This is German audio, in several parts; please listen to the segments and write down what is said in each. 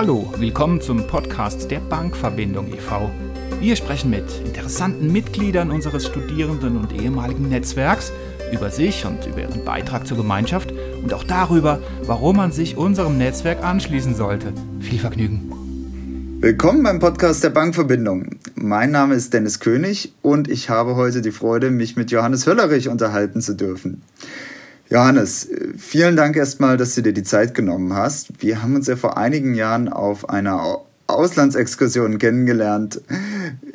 Hallo, willkommen zum Podcast der Bankverbindung e.V. Wir sprechen mit interessanten Mitgliedern unseres Studierenden- und ehemaligen Netzwerks über sich und über ihren Beitrag zur Gemeinschaft und auch darüber, warum man sich unserem Netzwerk anschließen sollte. Viel Vergnügen. Willkommen beim Podcast der Bankverbindung. Mein Name ist Dennis König und ich habe heute die Freude, mich mit Johannes Höllerich unterhalten zu dürfen. Johannes, vielen Dank erstmal, dass du dir die Zeit genommen hast. Wir haben uns ja vor einigen Jahren auf einer Auslandsexkursion kennengelernt.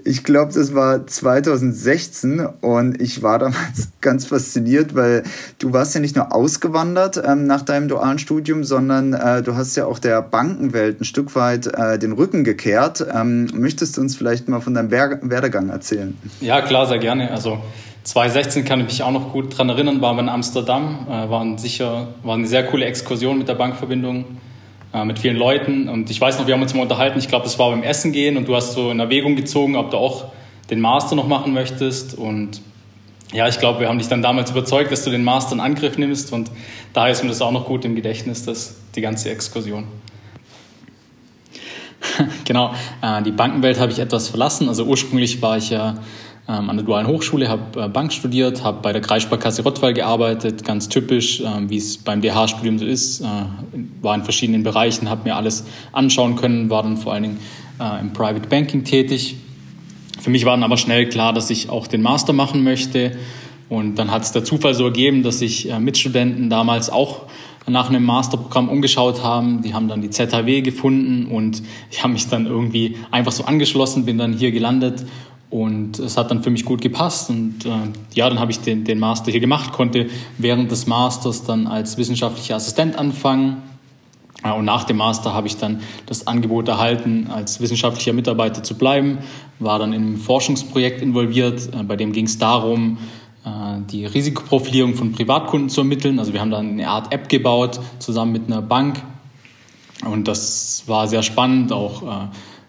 Ich glaube, das war 2016 und ich war damals ganz fasziniert, weil du warst ja nicht nur ausgewandert ähm, nach deinem dualen Studium, sondern äh, du hast ja auch der Bankenwelt ein Stück weit äh, den Rücken gekehrt. Ähm, möchtest du uns vielleicht mal von deinem Werdegang erzählen? Ja, klar, sehr gerne. Also 2016 kann ich mich auch noch gut daran erinnern, waren wir in Amsterdam, äh, waren sicher, war eine sehr coole Exkursion mit der Bankverbindung äh, mit vielen Leuten. Und ich weiß noch, wir haben uns mal unterhalten, ich glaube, das war beim Essen gehen und du hast so in Erwägung gezogen, ob du auch den Master noch machen möchtest. Und ja, ich glaube, wir haben dich dann damals überzeugt, dass du den Master in Angriff nimmst. Und daher ist mir das auch noch gut im Gedächtnis, dass die ganze Exkursion. genau, äh, die Bankenwelt habe ich etwas verlassen. Also ursprünglich war ich ja ähm, an der Dualen Hochschule, habe äh, Bank studiert, habe bei der Kreissparkasse Rottweil gearbeitet, ganz typisch, äh, wie es beim DH-Studium so ist, äh, war in verschiedenen Bereichen, habe mir alles anschauen können, war dann vor allen Dingen äh, im Private Banking tätig. Für mich war dann aber schnell klar, dass ich auch den Master machen möchte und dann hat es der Zufall so ergeben, dass sich äh, Mitstudenten damals auch nach einem Masterprogramm umgeschaut haben. Die haben dann die ZHW gefunden und ich habe mich dann irgendwie einfach so angeschlossen, bin dann hier gelandet und es hat dann für mich gut gepasst. Und äh, ja, dann habe ich den, den Master hier gemacht, konnte während des Masters dann als wissenschaftlicher Assistent anfangen. Ja, und nach dem Master habe ich dann das Angebot erhalten, als wissenschaftlicher Mitarbeiter zu bleiben, war dann in einem Forschungsprojekt involviert, äh, bei dem ging es darum, äh, die Risikoprofilierung von Privatkunden zu ermitteln. Also wir haben dann eine Art App gebaut, zusammen mit einer Bank. Und das war sehr spannend, auch äh,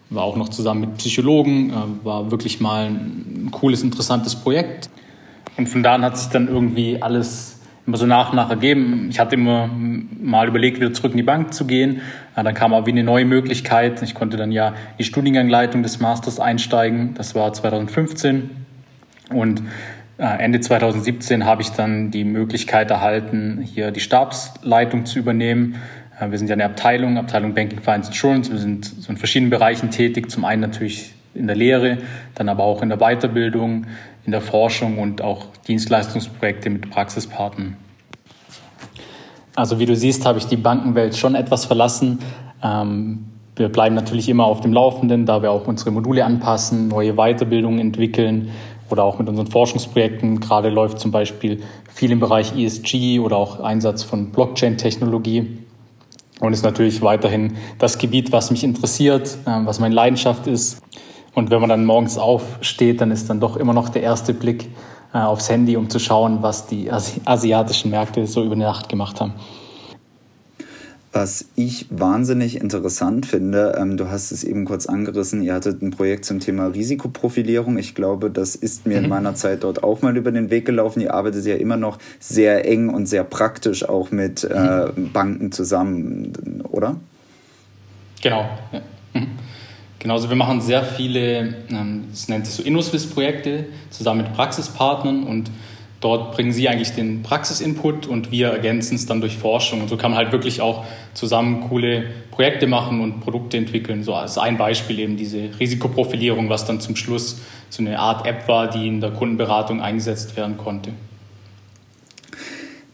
war auch noch zusammen mit Psychologen, äh, war wirklich mal ein cooles, interessantes Projekt. Und von da an hat sich dann irgendwie alles immer so nach und nach ergeben. Ich hatte immer mal überlegt, wieder zurück in die Bank zu gehen. Dann kam aber wie eine neue Möglichkeit. Ich konnte dann ja die Studiengangleitung des Masters einsteigen. Das war 2015. Und äh, Ende 2017 habe ich dann die Möglichkeit erhalten, hier die Stabsleitung zu übernehmen äh, wir sind ja eine Abteilung, Abteilung Banking Finance Insurance. Wir sind so in verschiedenen Bereichen tätig. Zum einen natürlich in der Lehre, dann aber auch in der Weiterbildung, in der Forschung und auch Dienstleistungsprojekte mit Praxispartnern. Also wie du siehst, habe ich die Bankenwelt schon etwas verlassen. Ähm, wir bleiben natürlich immer auf dem Laufenden, da wir auch unsere Module anpassen, neue Weiterbildungen entwickeln oder auch mit unseren Forschungsprojekten. Gerade läuft zum Beispiel viel im Bereich ESG oder auch Einsatz von Blockchain-Technologie. Und ist natürlich weiterhin das Gebiet, was mich interessiert, ähm, was meine Leidenschaft ist. Und wenn man dann morgens aufsteht, dann ist dann doch immer noch der erste Blick äh, aufs Handy, um zu schauen, was die asiatischen Märkte so über Nacht gemacht haben. Was ich wahnsinnig interessant finde, ähm, du hast es eben kurz angerissen, ihr hattet ein Projekt zum Thema Risikoprofilierung. Ich glaube, das ist mir mhm. in meiner Zeit dort auch mal über den Weg gelaufen. Ihr arbeitet ja immer noch sehr eng und sehr praktisch auch mit äh, mhm. Banken zusammen, oder? Genau. Ja. Mhm. Genauso, wir machen sehr viele, ähm, es nennt sich so InnoSwiss-Projekte zusammen mit Praxispartnern und Dort bringen sie eigentlich den Praxisinput und wir ergänzen es dann durch Forschung. Und so kann man halt wirklich auch zusammen coole Projekte machen und Produkte entwickeln. So als ein Beispiel eben diese Risikoprofilierung, was dann zum Schluss so eine Art App war, die in der Kundenberatung eingesetzt werden konnte.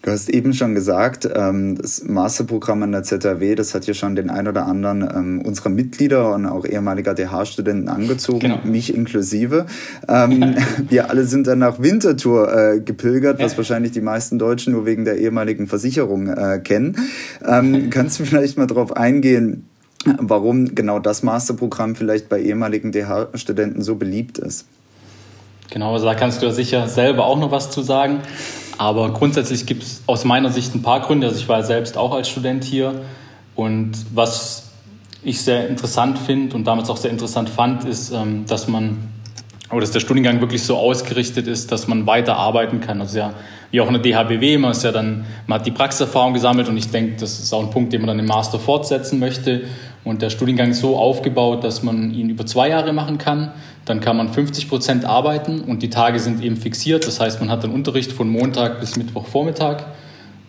Du hast eben schon gesagt, ähm, das Masterprogramm an der ZHW, das hat ja schon den ein oder anderen ähm, unserer Mitglieder und auch ehemaliger DH-Studenten angezogen, genau. mich inklusive. Ähm, wir alle sind dann nach Winterthur äh, gepilgert, was wahrscheinlich die meisten Deutschen nur wegen der ehemaligen Versicherung äh, kennen. kannst du vielleicht mal darauf eingehen, warum genau das Masterprogramm vielleicht bei ehemaligen DH-Studenten so beliebt ist? Genau, also da kannst du sicher selber auch noch was zu sagen. Aber grundsätzlich gibt es aus meiner Sicht ein paar Gründe. Also ich war selbst auch als Student hier und was ich sehr interessant finde und damals auch sehr interessant fand, ist, ähm, dass man oder dass der Studiengang wirklich so ausgerichtet ist, dass man weiter arbeiten kann. Also ja, wie auch in der DHBW, man ist ja dann, man hat die Praxiserfahrung gesammelt und ich denke, das ist auch ein Punkt, den man dann im Master fortsetzen möchte. Und der Studiengang ist so aufgebaut, dass man ihn über zwei Jahre machen kann. Dann kann man 50 Prozent arbeiten und die Tage sind eben fixiert. Das heißt, man hat dann Unterricht von Montag bis Mittwochvormittag.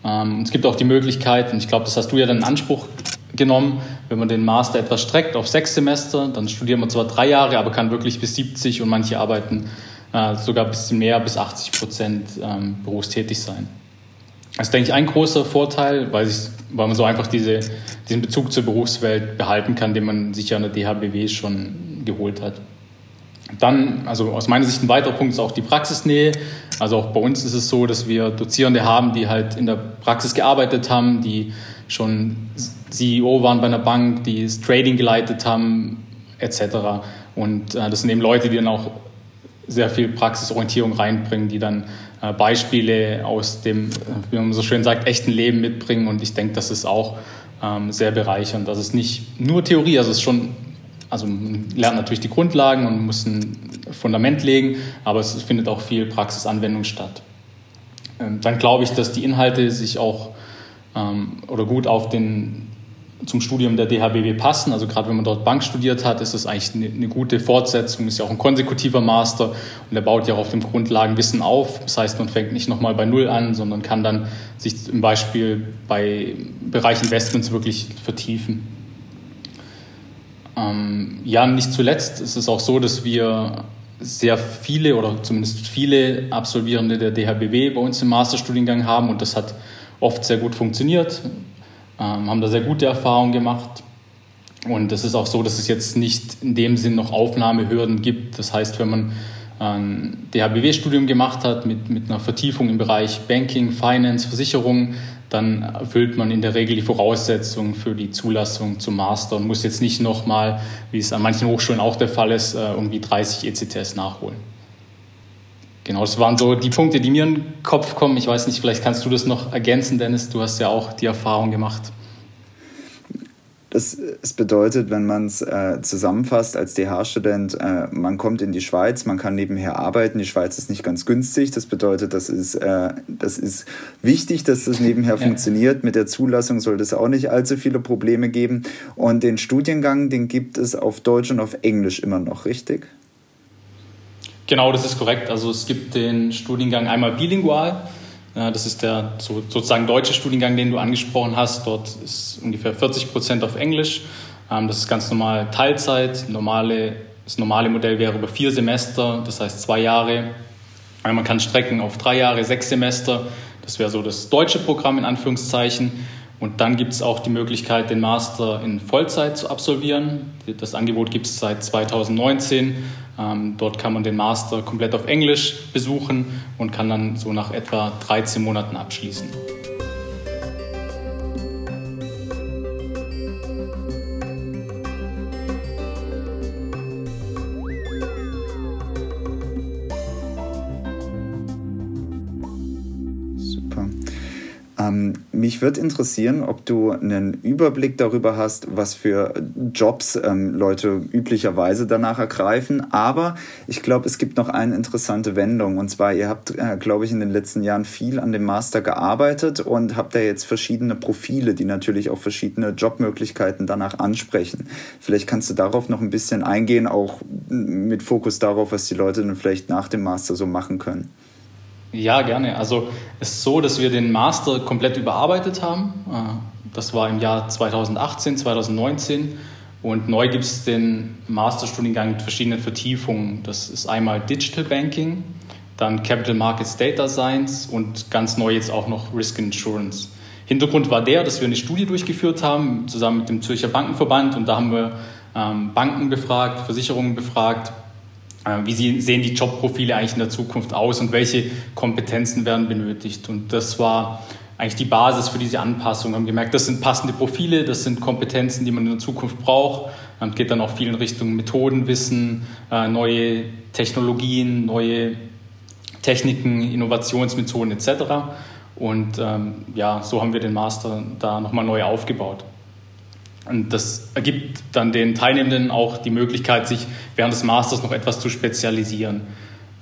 Ähm, es gibt auch die Möglichkeit, und ich glaube, das hast du ja dann in Anspruch genommen, wenn man den Master etwas streckt auf sechs Semester, dann studiert man zwar drei Jahre, aber kann wirklich bis 70 und manche arbeiten äh, sogar ein bisschen mehr, bis 80 Prozent ähm, berufstätig sein. Das ist, denke ich, ein großer Vorteil, weil, ich, weil man so einfach diese, diesen Bezug zur Berufswelt behalten kann, den man sich ja an der DHBW schon geholt hat. Dann, also aus meiner Sicht ein weiterer Punkt ist auch die Praxisnähe. Also auch bei uns ist es so, dass wir Dozierende haben, die halt in der Praxis gearbeitet haben, die schon CEO waren bei einer Bank, die das Trading geleitet haben, etc. Und äh, das sind eben Leute, die dann auch sehr viel Praxisorientierung reinbringen, die dann äh, Beispiele aus dem, wie man so schön sagt, echten Leben mitbringen. Und ich denke, das ist auch ähm, sehr bereichernd. Das ist nicht nur Theorie, also es ist schon also man lernt natürlich die Grundlagen und muss ein Fundament legen, aber es findet auch viel Praxisanwendung statt. Ähm, dann glaube ich, dass die Inhalte sich auch ähm, oder gut auf den zum Studium der DHBW passen. Also gerade wenn man dort Bank studiert hat, ist das eigentlich eine, eine, gute Fortsetzung, ist ja auch ein konsekutiver Master und der baut ja auch auf dem Grundlagenwissen auf. Das heißt, man fängt nicht nochmal bei Null an, sondern kann dann sich zum Beispiel bei Bereich Investments wirklich vertiefen. Ähm, ja, nicht zuletzt ist es auch so, dass wir sehr viele oder zumindest viele Absolvierende der DHBW bei uns im Masterstudiengang haben und das hat oft sehr gut funktioniert, ähm, haben da sehr gute Erfahrungen gemacht. Und es ist auch so, dass es jetzt nicht in dem Sinn noch Aufnahmehürden gibt. Das heißt, wenn man ein DHBW-Studium gemacht hat mit, mit einer Vertiefung im Bereich Banking, Finance, Versicherung, dann erfüllt man in der Regel die Voraussetzungen für die Zulassung zum Master und muss jetzt nicht nochmal, wie es an manchen Hochschulen auch der Fall ist, äh, irgendwie 30 ECTS nachholen. Genau, das waren so die Punkte, die mir in den Kopf kommen. Ich weiß nicht, vielleicht kannst du das noch ergänzen, Dennis. Du hast ja auch die Erfahrung gemacht. Das, es bedeutet, wenn man es äh, zusammenfasst als DH-Student, äh, man kommt in die Schweiz, man kann nebenher arbeiten. Die Schweiz ist nicht ganz günstig. Das bedeutet, das ist, äh, das ist wichtig, dass das nebenher ja. funktioniert. Mit der Zulassung sollte es auch nicht allzu viele Probleme geben. Und den Studiengang, den gibt es auf Deutsch und auf Englisch immer noch, richtig? Genau, das ist korrekt. Also es gibt den Studiengang einmal bilingual das ist der sozusagen deutsche Studiengang, den du angesprochen hast. Dort ist ungefähr 40 Prozent auf Englisch. Ähm, das ist ganz normal Teilzeit. Normale, das normale Modell wäre über vier Semester, das heißt zwei Jahre. Man kann strecken auf drei Jahre, sechs Semester. Das wäre so das deutsche Programm in Anführungszeichen. Und dann gibt es auch die Möglichkeit, den Master in Vollzeit zu absolvieren. Das Angebot gibt es seit 2019 ähm, dort kann man den Master komplett auf Englisch besuchen und kann dann so nach etwa 13 Monaten abschließen. Würde interessieren, ob du einen Überblick darüber hast, was für Jobs ähm, Leute üblicherweise danach ergreifen. Aber ich glaube, es gibt noch eine interessante Wendung. Und zwar, ihr habt, äh, glaube ich, in den letzten Jahren viel an dem Master gearbeitet und habt da jetzt verschiedene Profile, die natürlich auch verschiedene Jobmöglichkeiten danach ansprechen. Vielleicht kannst du darauf noch ein bisschen eingehen, auch mit Fokus darauf, was die Leute dann vielleicht nach dem Master so machen können. Ja, gerne. Also es ist so, dass wir den Master komplett überarbeitet haben. Äh, das war im Jahr 2018, 2019. Und neu gibt es den Masterstudiengang mit verschiedenen Vertiefungen. Das ist einmal Digital Banking, dann Capital Markets Data Science und ganz neu jetzt auch noch Risk Insurance. Hintergrund war der, dass wir eine Studie durchgeführt haben, zusammen mit dem Zürcher Bankenverband. Und da haben wir ähm, Banken befragt, Versicherungen befragt, äh, wie sehen die Jobprofile eigentlich in der Zukunft aus und welche Kompetenzen werden benötigt. Und das war eigentlich die Basis für diese Anpassung. Wir haben gemerkt, das sind passende Profile, das sind Kompetenzen, die man in der Zukunft braucht. Man geht dann auch viel in Richtung Methodenwissen, äh, neue Technologien, neue Techniken, Innovationsmethoden etc. Und ähm, ja, so haben wir den Master da nochmal neu aufgebaut. Und das ergibt dann den Teilnehmenden auch die Möglichkeit, sich während des Masters noch etwas zu spezialisieren.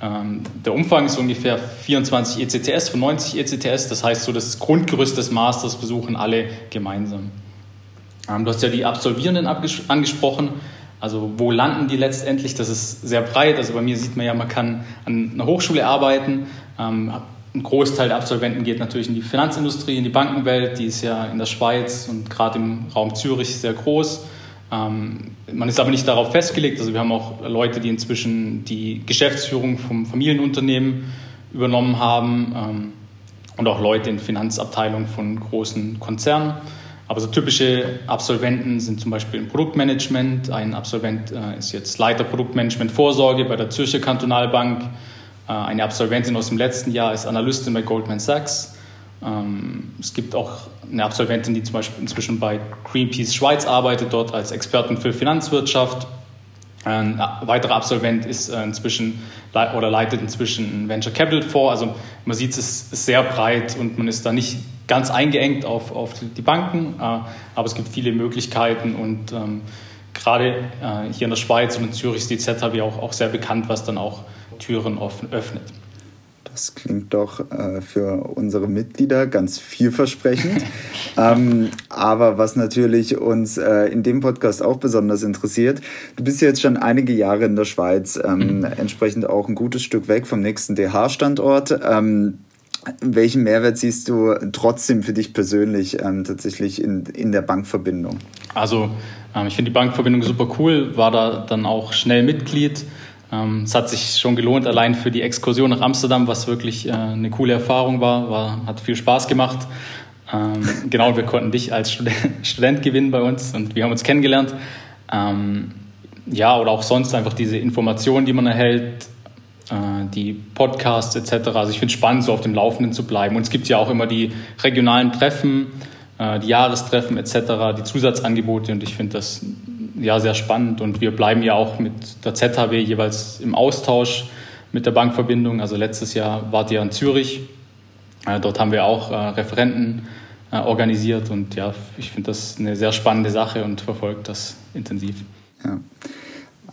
Ähm, der Umfang ist ungefähr 24 ECTS von 90 ECTS, das heißt so das Grundgerüst des Masters besuchen alle gemeinsam. Ähm, du hast ja die Absolvierenden angesprochen. Also wo landen die letztendlich? Das ist sehr breit. Also bei mir sieht man ja, man kann an einer Hochschule arbeiten. Ähm, ein Großteil der Absolventen geht natürlich in die Finanzindustrie, in die Bankenwelt. Die ist ja in der Schweiz und gerade im Raum Zürich sehr groß. Ähm, man ist aber nicht darauf festgelegt. Also wir haben auch Leute, die inzwischen die Geschäftsführung vom Familienunternehmen übernommen haben ähm, und auch Leute in Finanzabteilungen von großen Konzernen. Aber so typische Absolventen sind zum Beispiel im Produktmanagement. Ein Absolvent äh, ist jetzt Leiter Produktmanagement Vorsorge bei der Zürcher Kantonalbank. Äh, eine Absolventin aus dem letzten Jahr ist Analystin bei Goldman Sachs. Ähm, es gibt auch eine Absolventin, die zum Beispiel inzwischen bei Greenpeace Schweiz arbeitet, dort als Expertin für Finanzwirtschaft. Ein weiterer Absolvent ist äh, inzwischen oder leitet inzwischen ein Venture Capital vor. Also man sieht, es ist sehr breit und man ist da nicht ganz eingeengt auf, auf die Banken, äh, aber es gibt viele Möglichkeiten und ähm, gerade äh, hier in der Schweiz und in Zürich ist die ZHW auch, auch sehr bekannt, was dann auch Türen offen, öffnet. Das klingt doch äh, für unsere Mitglieder ganz vielversprechend. ähm, aber was natürlich uns äh, in dem Podcast auch besonders interessiert, du bist jetzt schon einige Jahre in der Schweiz, ähm, mhm. entsprechend auch ein gutes Stück weg vom nächsten DH-Standort. Ähm, welchen Mehrwert siehst du trotzdem für dich persönlich ähm, tatsächlich in, in der Bankverbindung? Also ähm, ich finde die Bankverbindung super cool, war da dann auch schnell Mitglied. Ähm, es hat sich schon gelohnt, allein für die Exkursion nach Amsterdam, was wirklich äh, eine coole Erfahrung war, war hat viel Spaß gemacht. Ähm, genau, wir konnten dich als Student, Student, gewinnen bei uns und wir haben uns kennengelernt. Ähm, ja, oder auch sonst einfach diese Informationen, die man erhält, äh, die Podcasts etc. Also ich finde es spannend, so auf dem Laufenden zu bleiben. Und es gibt ja auch immer die regionalen Treffen, äh, die Jahrestreffen etc., die Zusatzangebote und ich finde das ja sehr spannend. Und wir bleiben ja auch mit der ZHW jeweils im Austausch mit der Bankverbindung. Also letztes Jahr wart ihr in Zürich. Äh, dort haben wir auch Referenten organisiert und ja, ich finde das eine sehr spannende Sache und verfolge das intensiv. Ja.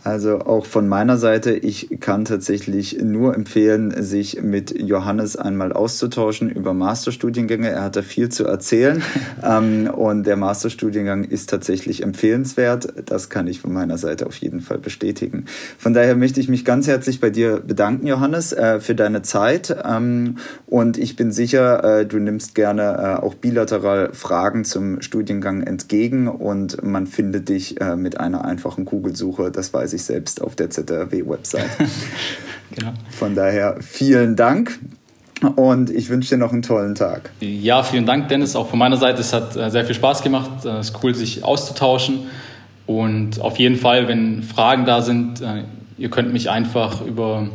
Also auch von meiner Seite, ich kann tatsächlich nur empfehlen, sich mit Johannes einmal auszutauschen über Masterstudiengänge. Er hat da viel zu erzählen ähm, und der Masterstudiengang ist tatsächlich empfehlenswert. Das kann ich von meiner Seite auf jeden Fall bestätigen. Von daher möchte ich mich ganz herzlich bei dir bedanken, Johannes, äh, für deine Zeit ähm, und ich bin sicher, äh, du nimmst gerne äh, auch bilateral Fragen zum Studiengang entgegen und man findet dich äh, mit einer einfachen Kugelsuche. Das weiß sich selbst auf der ZRW-Website. genau. Von daher vielen Dank. Und ich wünsche dir noch einen tollen Tag. Ja, vielen Dank, Dennis. Auch von meiner Seite, es hat äh, sehr viel Spaß gemacht. Äh, es ist cool, sich auszutauschen. Und auf jeden Fall, wenn Fragen da sind, äh, ihr könnt mich einfach über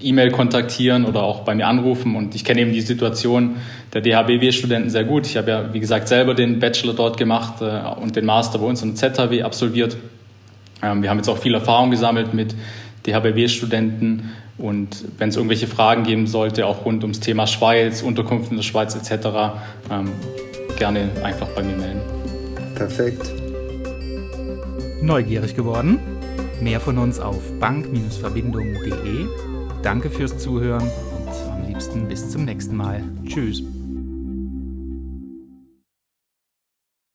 E-Mail kontaktieren oder auch bei mir anrufen. Und ich kenne eben die Situation der DHBW-Studenten sehr gut. Ich habe ja, wie gesagt, selber den Bachelor dort gemacht und den Master bei uns in ZHW absolviert. Ähm, wir haben jetzt auch viel Erfahrung gesammelt mit DHBW-Studenten und wenn es irgendwelche Fragen geben sollte, auch rund ums Thema Schweiz, Unterkunft in der Schweiz etc., ähm, gerne einfach bei mir melden. Perfekt. Neugierig geworden? Mehr von uns auf bank-verbindung.de. Danke fürs Zuhören und am liebsten bis zum nächsten Mal. Tschüss.